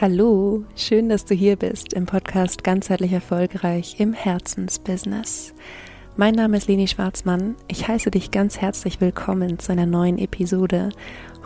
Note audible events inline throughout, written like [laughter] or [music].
Hallo, schön, dass du hier bist im Podcast Ganzheitlich Erfolgreich im Herzensbusiness. Mein Name ist Leni Schwarzmann. Ich heiße dich ganz herzlich willkommen zu einer neuen Episode.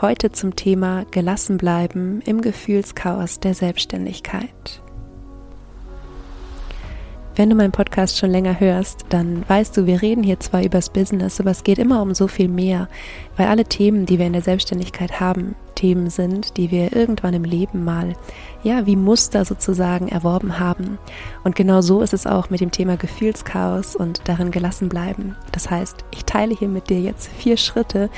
Heute zum Thema Gelassen bleiben im Gefühlschaos der Selbstständigkeit. Wenn du meinen Podcast schon länger hörst, dann weißt du, wir reden hier zwar übers Business, aber es geht immer um so viel mehr, weil alle Themen, die wir in der Selbstständigkeit haben, Themen sind, die wir irgendwann im Leben mal, ja, wie Muster sozusagen erworben haben. Und genau so ist es auch mit dem Thema Gefühlschaos und darin gelassen bleiben. Das heißt, ich teile hier mit dir jetzt vier Schritte,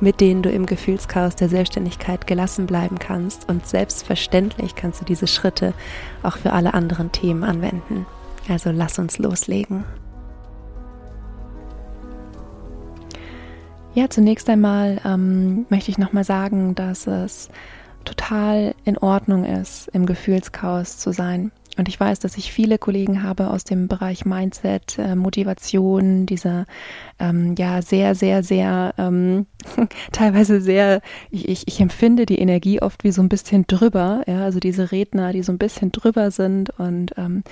mit denen du im Gefühlschaos der Selbstständigkeit gelassen bleiben kannst. Und selbstverständlich kannst du diese Schritte auch für alle anderen Themen anwenden. Also lass uns loslegen. Ja, zunächst einmal ähm, möchte ich nochmal sagen, dass es total in Ordnung ist, im Gefühlschaos zu sein. Und ich weiß, dass ich viele Kollegen habe aus dem Bereich Mindset, äh, Motivation, dieser ähm, ja sehr, sehr, sehr ähm, [laughs] teilweise sehr, ich, ich, ich empfinde die Energie oft wie so ein bisschen drüber, ja, also diese Redner, die so ein bisschen drüber sind und ähm,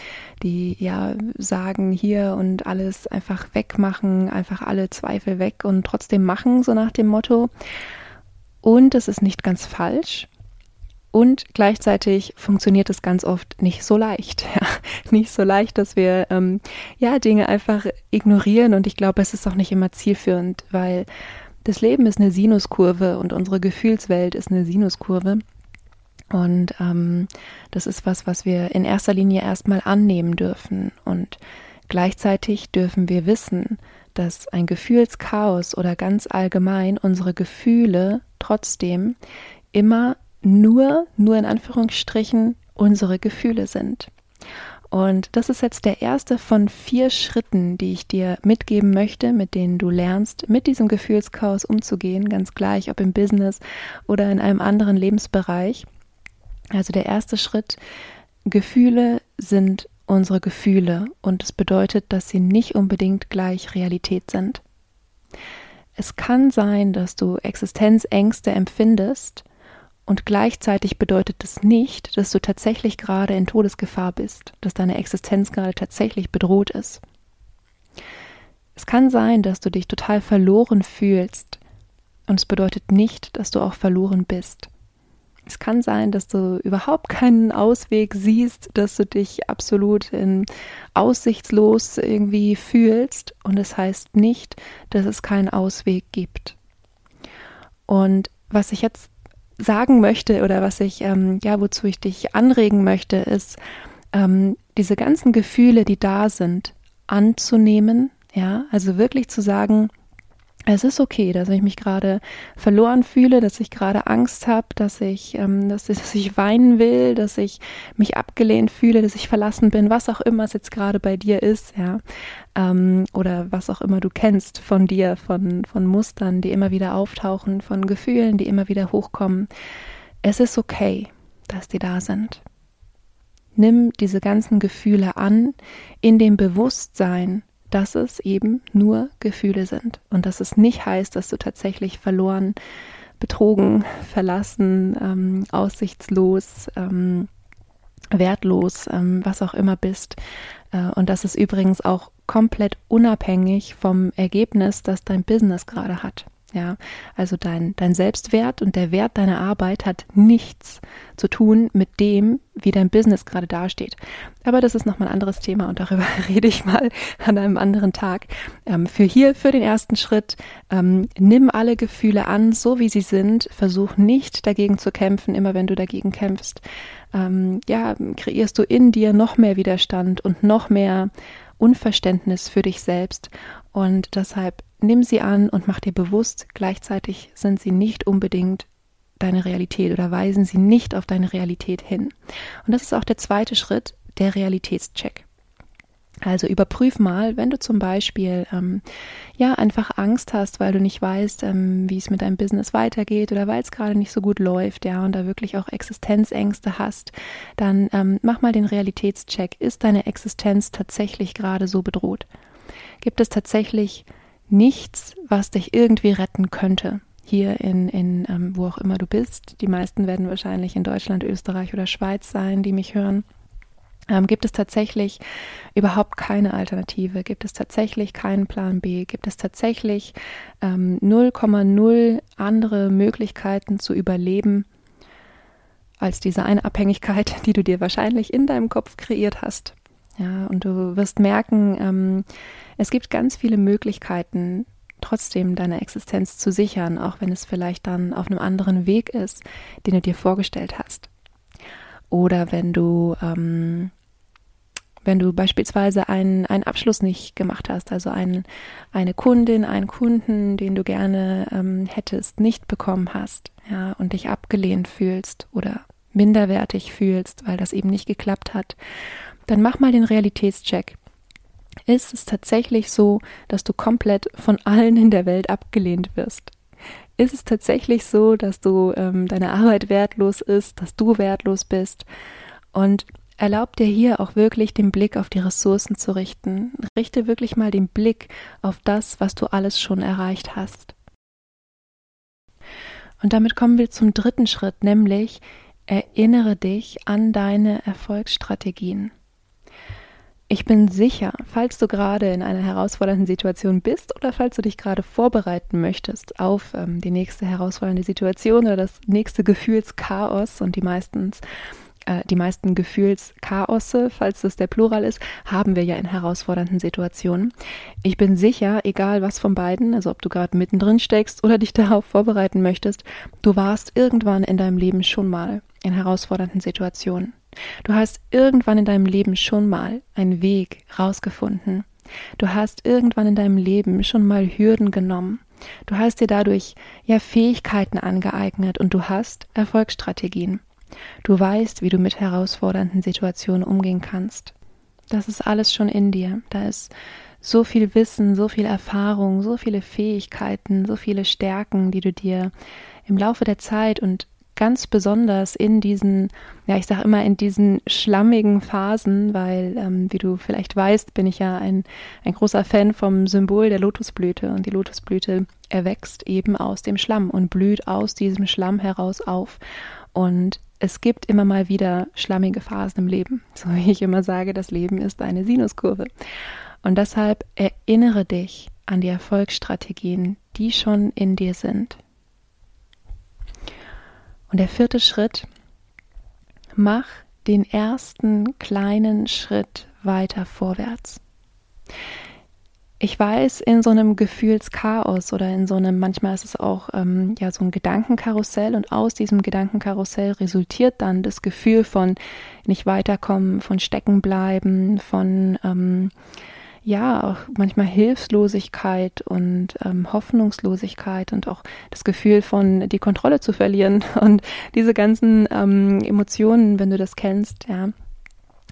die ja sagen hier und alles einfach wegmachen, einfach alle Zweifel weg und trotzdem machen, so nach dem Motto. Und es ist nicht ganz falsch. Und gleichzeitig funktioniert es ganz oft nicht so leicht. [laughs] Ja, nicht so leicht, dass wir ähm, ja Dinge einfach ignorieren. Und ich glaube, es ist auch nicht immer zielführend, weil das Leben ist eine Sinuskurve und unsere Gefühlswelt ist eine Sinuskurve. Und ähm, das ist was, was wir in erster Linie erstmal annehmen dürfen. Und gleichzeitig dürfen wir wissen, dass ein Gefühlschaos oder ganz allgemein unsere Gefühle trotzdem immer nur, nur in Anführungsstrichen, unsere Gefühle sind. Und das ist jetzt der erste von vier Schritten, die ich dir mitgeben möchte, mit denen du lernst, mit diesem Gefühlschaos umzugehen, ganz gleich, ob im Business oder in einem anderen Lebensbereich. Also der erste Schritt, Gefühle sind unsere Gefühle und es bedeutet, dass sie nicht unbedingt gleich Realität sind. Es kann sein, dass du Existenzängste empfindest, und gleichzeitig bedeutet das nicht, dass du tatsächlich gerade in Todesgefahr bist, dass deine Existenz gerade tatsächlich bedroht ist. Es kann sein, dass du dich total verloren fühlst und es bedeutet nicht, dass du auch verloren bist. Es kann sein, dass du überhaupt keinen Ausweg siehst, dass du dich absolut in aussichtslos irgendwie fühlst und es heißt nicht, dass es keinen Ausweg gibt. Und was ich jetzt sagen möchte oder was ich, ähm, ja, wozu ich dich anregen möchte, ist, ähm, diese ganzen Gefühle, die da sind, anzunehmen, ja, also wirklich zu sagen, es ist okay, dass ich mich gerade verloren fühle, dass ich gerade Angst habe, dass ich, ähm, dass, dass ich weinen will, dass ich mich abgelehnt fühle, dass ich verlassen bin, was auch immer es jetzt gerade bei dir ist, ja, ähm, oder was auch immer du kennst von dir, von von Mustern, die immer wieder auftauchen, von Gefühlen, die immer wieder hochkommen. Es ist okay, dass die da sind. Nimm diese ganzen Gefühle an in dem Bewusstsein, dass es eben nur Gefühle sind und dass es nicht heißt, dass du tatsächlich verloren, betrogen, verlassen, ähm, aussichtslos, ähm, wertlos, ähm, was auch immer bist. Äh, und das ist übrigens auch komplett unabhängig vom Ergebnis, das dein Business gerade hat. Ja, also dein, dein Selbstwert und der Wert deiner Arbeit hat nichts zu tun mit dem, wie dein Business gerade dasteht. Aber das ist nochmal ein anderes Thema und darüber [laughs] rede ich mal an einem anderen Tag. Ähm, für hier, für den ersten Schritt, ähm, nimm alle Gefühle an, so wie sie sind. Versuch nicht dagegen zu kämpfen, immer wenn du dagegen kämpfst. Ähm, ja, kreierst du in dir noch mehr Widerstand und noch mehr Unverständnis für dich selbst. Und deshalb nimm sie an und mach dir bewusst, gleichzeitig sind sie nicht unbedingt deine Realität oder weisen sie nicht auf deine Realität hin. Und das ist auch der zweite Schritt, der Realitätscheck. Also überprüf mal, wenn du zum Beispiel ähm, ja einfach Angst hast, weil du nicht weißt, ähm, wie es mit deinem Business weitergeht oder weil es gerade nicht so gut läuft, ja, und da wirklich auch Existenzängste hast, dann ähm, mach mal den Realitätscheck. Ist deine Existenz tatsächlich gerade so bedroht? Gibt es tatsächlich nichts, was dich irgendwie retten könnte. hier in, in ähm, wo auch immer du bist. Die meisten werden wahrscheinlich in Deutschland, Österreich oder Schweiz sein, die mich hören. Ähm, gibt es tatsächlich überhaupt keine Alternative? Gibt es tatsächlich keinen Plan B? Gibt es tatsächlich ähm, 0,0 andere Möglichkeiten zu überleben als diese eine Abhängigkeit, [laughs] die du dir wahrscheinlich in deinem Kopf kreiert hast? Ja, und du wirst merken, ähm, es gibt ganz viele Möglichkeiten, trotzdem deine Existenz zu sichern, auch wenn es vielleicht dann auf einem anderen Weg ist, den du dir vorgestellt hast. Oder wenn du ähm, wenn du beispielsweise einen, einen Abschluss nicht gemacht hast, also ein, eine Kundin, einen Kunden, den du gerne ähm, hättest, nicht bekommen hast, ja, und dich abgelehnt fühlst oder minderwertig fühlst, weil das eben nicht geklappt hat, dann mach mal den Realitätscheck. Ist es tatsächlich so, dass du komplett von allen in der Welt abgelehnt wirst? Ist es tatsächlich so, dass du ähm, deine Arbeit wertlos ist, dass du wertlos bist? Und Erlaub dir hier auch wirklich den Blick auf die Ressourcen zu richten. Richte wirklich mal den Blick auf das, was du alles schon erreicht hast. Und damit kommen wir zum dritten Schritt, nämlich erinnere dich an deine Erfolgsstrategien. Ich bin sicher, falls du gerade in einer herausfordernden Situation bist oder falls du dich gerade vorbereiten möchtest auf ähm, die nächste herausfordernde Situation oder das nächste Gefühlschaos und die meistens äh, die meisten Gefühlschaosse, falls das der Plural ist, haben wir ja in herausfordernden Situationen. Ich bin sicher, egal was von beiden, also ob du gerade mittendrin steckst oder dich [laughs] darauf vorbereiten möchtest, du warst irgendwann in deinem Leben schon mal in herausfordernden Situationen. Du hast irgendwann in deinem Leben schon mal einen Weg rausgefunden. Du hast irgendwann in deinem Leben schon mal Hürden genommen. Du hast dir dadurch ja Fähigkeiten angeeignet und du hast Erfolgsstrategien. Du weißt, wie du mit herausfordernden Situationen umgehen kannst. Das ist alles schon in dir. Da ist so viel Wissen, so viel Erfahrung, so viele Fähigkeiten, so viele Stärken, die du dir im Laufe der Zeit und ganz besonders in diesen, ja, ich sage immer in diesen schlammigen Phasen, weil, ähm, wie du vielleicht weißt, bin ich ja ein, ein großer Fan vom Symbol der Lotusblüte und die Lotusblüte erwächst eben aus dem Schlamm und blüht aus diesem Schlamm heraus auf. Und es gibt immer mal wieder schlammige Phasen im Leben. [laughs] So wie ich immer sage, das Leben ist eine Sinuskurve. Und deshalb erinnere dich an die Erfolgsstrategien, die schon in dir sind. Und der vierte Schritt, mach den ersten kleinen Schritt weiter vorwärts. Ich weiß, in so einem Gefühlschaos oder in so einem, manchmal ist es auch ähm, ja so ein Gedankenkarussell und aus diesem Gedankenkarussell resultiert dann das Gefühl von nicht weiterkommen, von steckenbleiben, von ähm, ja auch manchmal Hilflosigkeit und ähm, Hoffnungslosigkeit und auch das Gefühl von die Kontrolle zu verlieren [laughs] und diese ganzen ähm, Emotionen, wenn du das kennst, ja,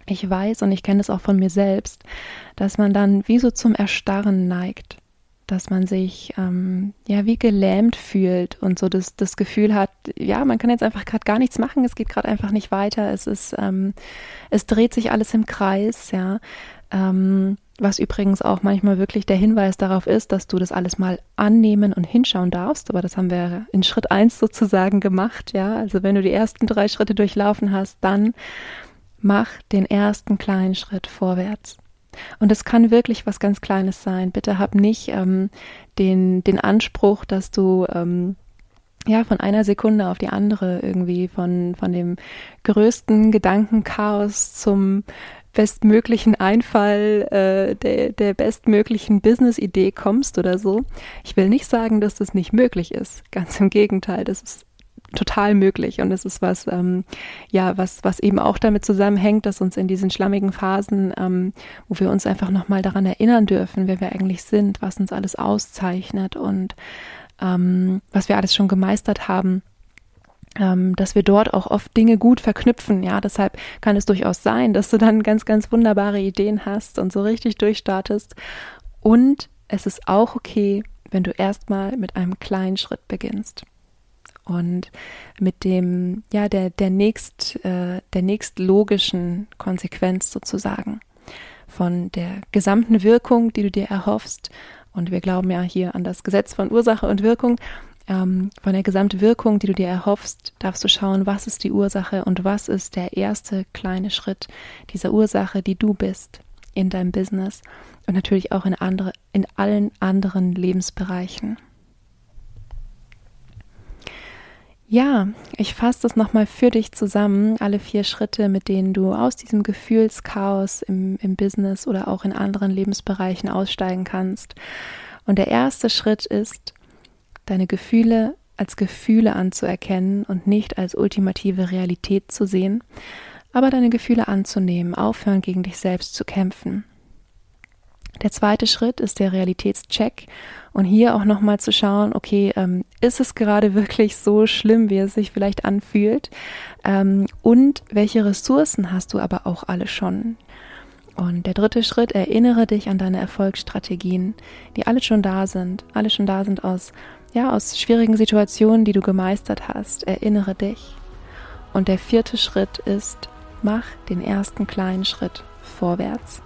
ich weiß und ich kenne es auch von mir selbst, dass man dann wie so zum Erstarren neigt, dass man sich ähm, ja wie gelähmt fühlt und so das, das Gefühl hat, ja, man kann jetzt einfach gerade gar nichts machen, es geht gerade einfach nicht weiter, es ist, ähm, es dreht sich alles im Kreis, ja. Ähm, was übrigens auch manchmal wirklich der Hinweis darauf ist, dass du das alles mal annehmen und hinschauen darfst. Aber das haben wir in Schritt eins sozusagen gemacht, ja. Also wenn du die ersten drei Schritte durchlaufen hast, dann mach den ersten kleinen Schritt vorwärts. Und es kann wirklich was ganz Kleines sein. Bitte hab nicht ähm, den, den Anspruch, dass du ähm, ja von einer Sekunde auf die andere irgendwie von, von dem größten Gedankenchaos zum bestmöglichen Einfall äh, der, der bestmöglichen Business-Idee kommst oder so. Ich will nicht sagen, dass das nicht möglich ist. Ganz im Gegenteil, das ist total möglich. Und es ist was, ähm, ja, was, was eben auch damit zusammenhängt, dass uns in diesen schlammigen Phasen, ähm, wo wir uns einfach nochmal daran erinnern dürfen, wer wir eigentlich sind, was uns alles auszeichnet und ähm, was wir alles schon gemeistert haben, ähm, dass wir dort auch oft Dinge gut verknüpfen. Ja, deshalb kann es durchaus sein, dass du dann ganz, ganz wunderbare Ideen hast und so richtig durchstartest. Und es ist auch okay, wenn du erstmal mit einem kleinen Schritt beginnst und mit dem, ja, der, der nächst, äh, der nächst logischen Konsequenz sozusagen von der gesamten Wirkung, die du dir erhoffst. Und wir glauben ja hier an das Gesetz von Ursache und Wirkung. Ähm, von der Gesamtwirkung, die du dir erhoffst, darfst du schauen, was ist die Ursache und was ist der erste kleine Schritt dieser Ursache, die du bist in deinem Business und natürlich auch in andere, in allen anderen Lebensbereichen. Ja, ich fasse das nochmal für dich zusammen, alle vier Schritte, mit denen du aus diesem Gefühlschaos im, im Business oder auch in anderen Lebensbereichen aussteigen kannst. Und der erste Schritt ist, deine Gefühle als Gefühle anzuerkennen und nicht als ultimative Realität zu sehen, aber deine Gefühle anzunehmen, aufhören gegen dich selbst zu kämpfen. Der zweite Schritt ist der Realitätscheck und hier auch nochmal zu schauen, okay, ähm, ist es gerade [laughs] wirklich so schlimm, wie es sich vielleicht anfühlt? Ähm, und welche Ressourcen hast du aber auch alle schon? Und der dritte Schritt, erinnere dich an deine Erfolgsstrategien, die alle schon da sind, alle schon da sind aus, ja, aus schwierigen Situationen, die du gemeistert hast. Erinnere dich. Und der vierte Schritt ist, mach den ersten kleinen Schritt vorwärts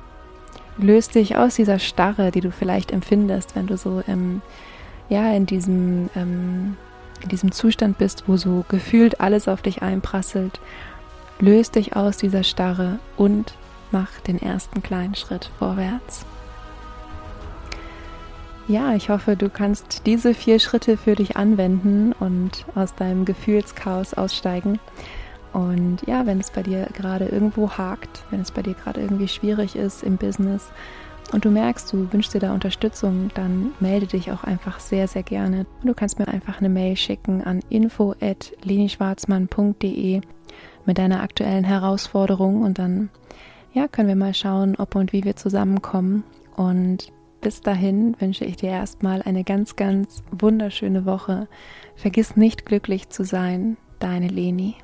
löst dich aus dieser Starre, die du vielleicht empfindest, wenn du so im, ja, in diesem, ähm, in diesem Zustand bist, wo so gefühlt alles auf dich einprasselt. Löst dich aus dieser Starre und mach den ersten kleinen Schritt vorwärts. Ja, ich hoffe, du kannst diese vier Schritte für dich anwenden und aus deinem Gefühlschaos aussteigen. Und ja, wenn es bei dir gerade irgendwo hakt, wenn es bei dir gerade irgendwie schwierig ist im Business und du merkst, du wünschst dir da Unterstützung, dann melde dich auch einfach sehr, sehr gerne. Du kannst mir einfach eine Mail schicken an info@lenischwarzmann.de mit deiner aktuellen Herausforderung und dann ja, können wir mal schauen, ob und wie wir zusammenkommen. Und bis dahin wünsche ich dir erstmal eine ganz, ganz wunderschöne Woche. Vergiss nicht glücklich zu sein. Deine Leni.